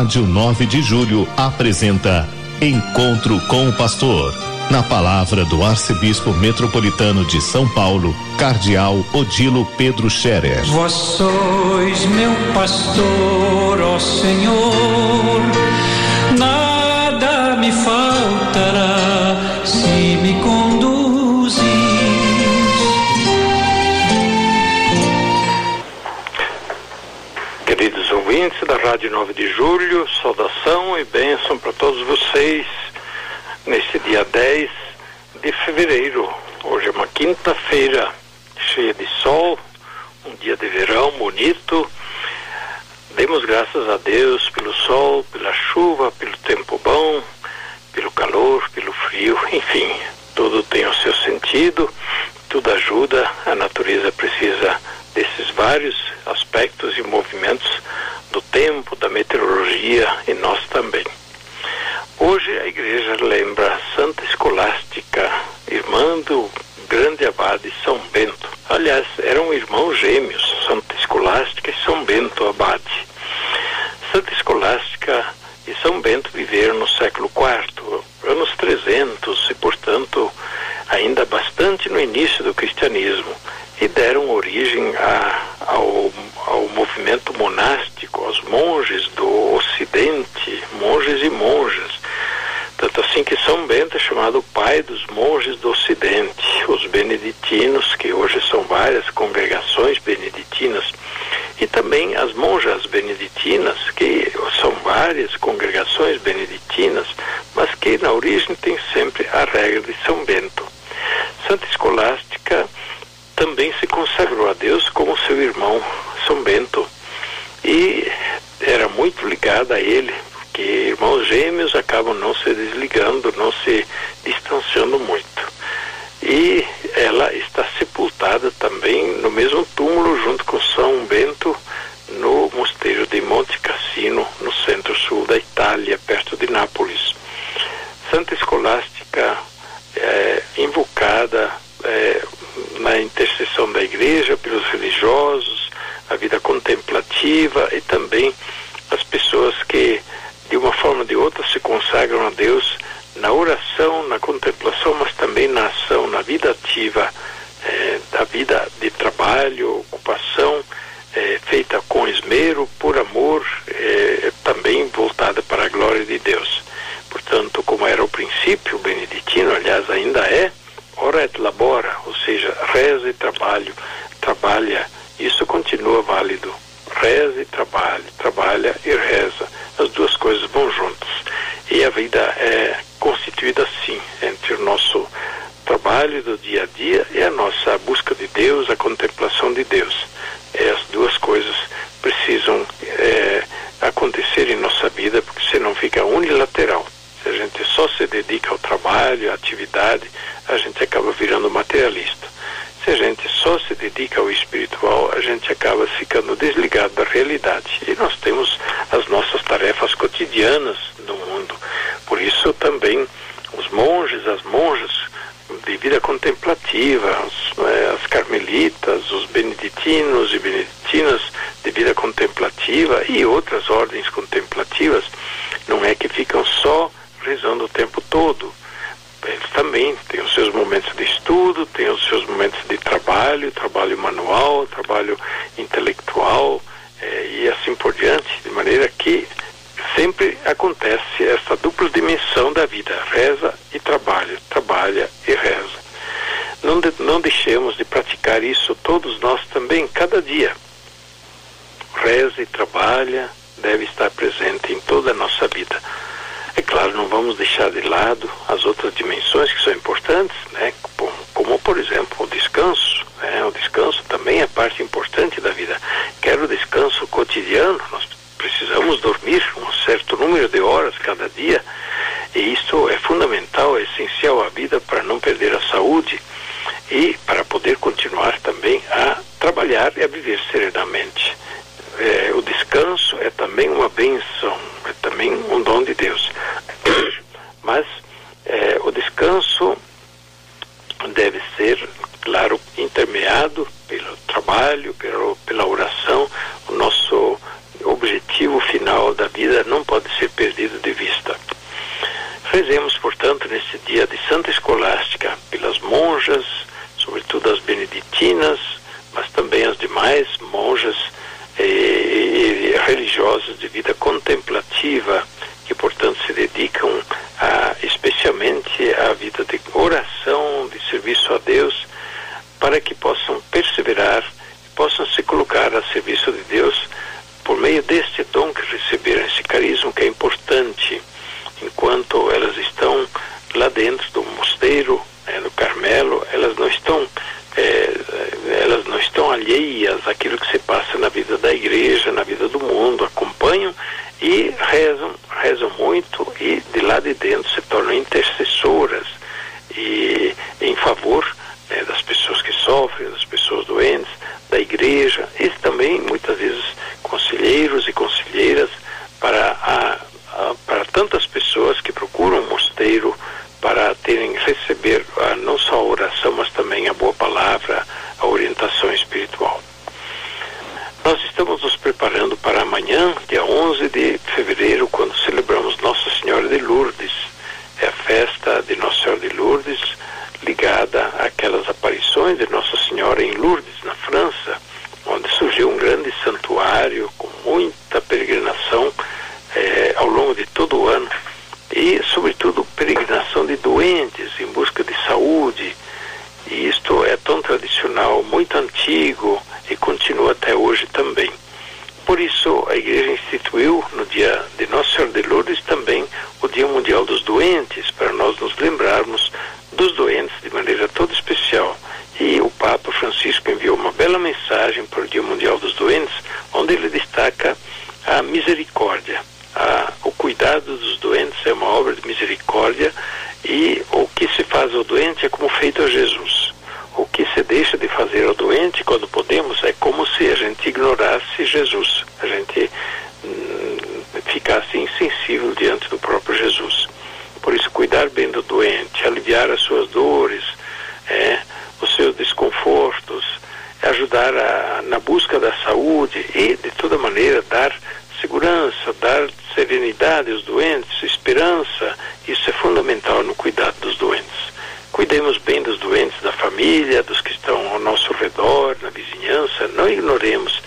Rádio 9 de Julho apresenta Encontro com o Pastor. Na palavra do Arcebispo Metropolitano de São Paulo, Cardeal Odilo Pedro Scherer. Vós sois meu pastor, ó Senhor, ouvintes da Rádio 9 de Julho, saudação e bênção para todos vocês neste dia 10 de fevereiro. Hoje é uma quinta-feira cheia de sol, um dia de verão bonito. Demos graças a Deus pelo sol, pela chuva, pelo tempo bom, pelo calor, pelo frio, enfim, tudo tem o seu sentido, tudo ajuda, a natureza precisa desses vários aspectos e movimentos do tempo, da meteorologia e nós também. Hoje a igreja lembra Santa Escolástica, irmã do grande abade São Bento. Aliás, eram irmãos gêmeos, Santa Escolástica e São Bento Abade. Santa Escolástica e São Bento viveram no século IV, anos 300, e portanto ainda bastante no início do cristianismo, e deram origem a, ao, ao movimento monástico, monges do Ocidente, monges e monjas. Tanto assim que São Bento é chamado pai dos monges do Ocidente, os beneditinos, que hoje são várias congregações beneditinas, e também as monjas beneditinas, que são várias congregações beneditinas, mas que na origem tem sempre a regra de São Bento. Santa Escolástica também se consagrou a Deus como seu irmão São Bento. E era muito ligada a ele, que irmãos gêmeos acabam não se desligando, não se distanciando muito. E ela está sepultada também no mesmo túmulo junto com São Bento no mosteiro de Monte Cassino, no centro-sul da Itália, perto de Nápoles. Santa Escolástica é invocada é, na intercessão da igreja pelos religiosos, a vida contemplativa e também as pessoas que de uma forma ou de outra se consagram a Deus na oração, na contemplação, mas também na ação, na vida ativa, eh, da vida de trabalho, ocupação, eh, feita com esmero, por amor, eh, também voltada para a glória de Deus. Portanto, como era o princípio beneditino, aliás, ainda é, ora et labora, ou seja, reza e trabalho, trabalha, isso continua válido reza e trabalha, trabalha e reza. As duas coisas vão juntas. E a vida é constituída assim, entre o nosso trabalho do dia a dia e a nossa busca de Deus, a contemplação de Deus. E as duas coisas precisam é, acontecer em nossa vida, porque senão fica unilateral. Se a gente só se dedica ao trabalho, à atividade, a gente acaba virando materialista. Se a gente só se dedica ao espiritual, a gente acaba ficando desligado da realidade. E nós temos as nossas tarefas cotidianas no mundo. Por isso também os monges, as monjas de vida contemplativa, as, é, as carmelitas, os beneditinos e beneditinas de vida contemplativa e outras ordens contemplativas, não é que ficam só rezando o tempo todo eles também têm os seus momentos de estudo, têm os seus momentos de trabalho, trabalho manual, trabalho intelectual eh, e assim por diante, de maneira que sempre acontece essa dupla dimensão da vida, reza e trabalho, trabalha e reza. Não, de, não deixemos de praticar isso todos nós também, cada dia. Reza e trabalha deve estar presente em toda a nossa vida. É claro, não vamos deixar de lado as outras dimensões que são importantes, né? como, como por exemplo o descanso. Né? O descanso também é parte importante da vida. Quer o descanso cotidiano, nós precisamos dormir um certo número de horas cada dia, e isso é fundamental, é essencial à vida para não perder a saúde e para poder continuar também a trabalhar e a viver serenamente. É, o descanso é também uma benção, é também um dom de Deus. Mas é, o descanso deve ser, claro, intermeado pelo trabalho, pelo, pela oração. O nosso objetivo final da vida não pode perdido de vista. Rezemos, portanto, nesse dia de Santa Escolástica, pelas monjas, sobretudo as beneditinas, mas também as demais monjas e, e, e religiosas de vida contemplativa, que, portanto, se dedicam a, especialmente à vida de oração, de serviço a Deus, para que possam perseverar, possam se colocar a serviço de Deus por meio deste dom que receberam, esse carisma que é importante, enquanto elas estão lá dentro do mosteiro, é, no Carmelo, elas não estão é, elas não estão alheias àquilo que se passa na vida da igreja, na vida do mundo, acompanham e rezam, rezam muito e de lá de dentro se tornam intercessoras. E em favor né, das pessoas que sofrem, das pessoas doentes, da igreja e também muitas vezes conselheiros e conselheiras para, a, a, para tantas pessoas que procuram um mosteiro para terem receber a, não só a oração, mas também a boa palavra, a orientação espiritual. Nós estamos nos preparando para amanhã, dia 11 de fevereiro, quando celebramos Nossa Senhora de Lourdes. É a festa de Nossa Senhora de Lourdes, ligada àquelas aparições de Nossa Senhora em Lourdes, na França, onde surgiu um grande santuário com muita peregrinação eh, ao longo de todo o ano e, sobretudo, peregrinação de doentes em busca de saúde. E isto é tão tradicional, muito antigo e continua até hoje também. Por isso, a Igreja instituiu, no dia de Nossa Senhora de Lourdes, também o Dia Mundial dos Doentes, para nós nos lembrarmos dos doentes de maneira toda especial. E o Papa Francisco enviou uma bela mensagem para o Dia Mundial dos Doentes, onde ele destaca a misericórdia. A, o cuidado dos doentes é uma obra de misericórdia e o que se faz ao doente é como feito a Jesus. O que se deixa de fazer ao doente quando podemos é como se a gente ignorasse Jesus, a gente hum, ficasse insensível diante do próprio Jesus. Por isso, cuidar bem do doente, aliviar as suas dores, é, os seus desconfortos, ajudar a, na busca da saúde e, de toda maneira, dar segurança, dar serenidade aos doentes, esperança, isso é fundamental no cuidado dos doentes. Cuidemos bem dos doentes da família, dos que estão ao nosso redor, na vizinhança, não ignoremos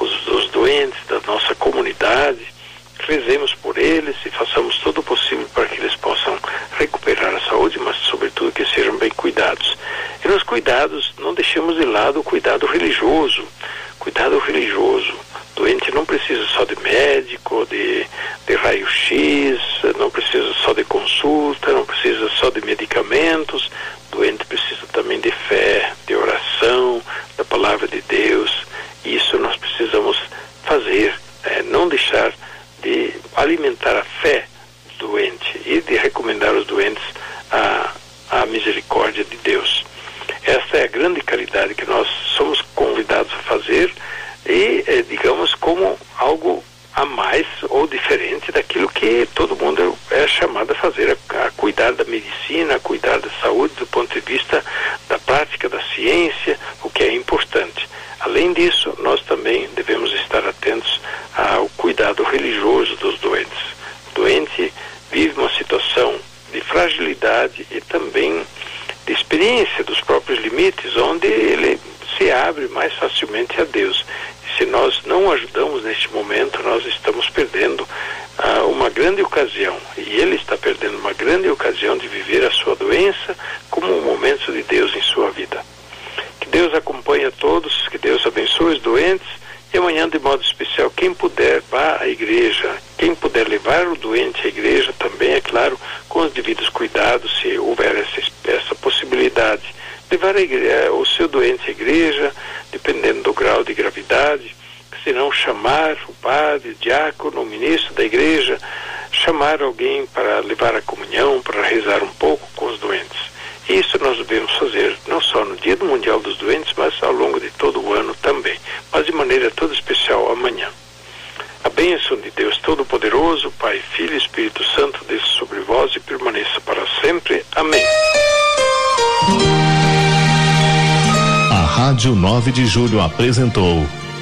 os, os doentes da nossa comunidade, rezemos por eles e façamos todo o possível para que eles possam recuperar a saúde, mas sobretudo que sejam bem cuidados. E nos cuidados, não deixemos de lado o cuidado religioso. Cuidado religioso precisa só de médico, de, de raio-x, não precisa só de consulta, não precisa só de medicamentos. Doente precisa também de fé, de oração, da palavra de Deus. Isso nós precisamos fazer, é, não deixar de alimentar a fé do doente e de recomendar aos doentes a, a misericórdia de Deus. Esta é a grande caridade que nós somos convidados a fazer e, eh, digamos, como algo a mais ou diferente daquilo que todo mundo é chamado a fazer, a, a, cuidar da medicina, a cuidar da saúde do ponto de vista da prática da ciência, o que é importante. Além disso, nós também devemos estar atentos ao cuidado religioso dos doentes. O doente vive uma situação de fragilidade e também de experiência dos próprios limites, onde ele se abre mais facilmente a Deus não ajudamos neste momento, nós estamos perdendo ah, uma grande ocasião. E ele está perdendo uma grande ocasião de viver a sua doença como um momento de Deus em sua vida. Que Deus acompanhe a todos, que Deus abençoe os doentes. E amanhã, de modo especial, quem puder, vá à igreja. Quem puder levar o doente à igreja também, é claro, com os devidos cuidados, se houver essa, essa possibilidade levar igreja, o seu doente à igreja, dependendo do grau de gravidade, se não chamar o padre, o diácono, o ministro da igreja, chamar alguém para levar a comunhão, para rezar um pouco com os doentes. Isso nós devemos fazer não só no Dia do Mundial dos Doentes, mas ao longo de todo o ano também, mas de maneira toda especial amanhã. A bênção de Deus Todo-Poderoso, Pai, Filho e Espírito Santo, desça sobre vós e permaneça para sempre. Amém. Rádio 9 de Julho apresentou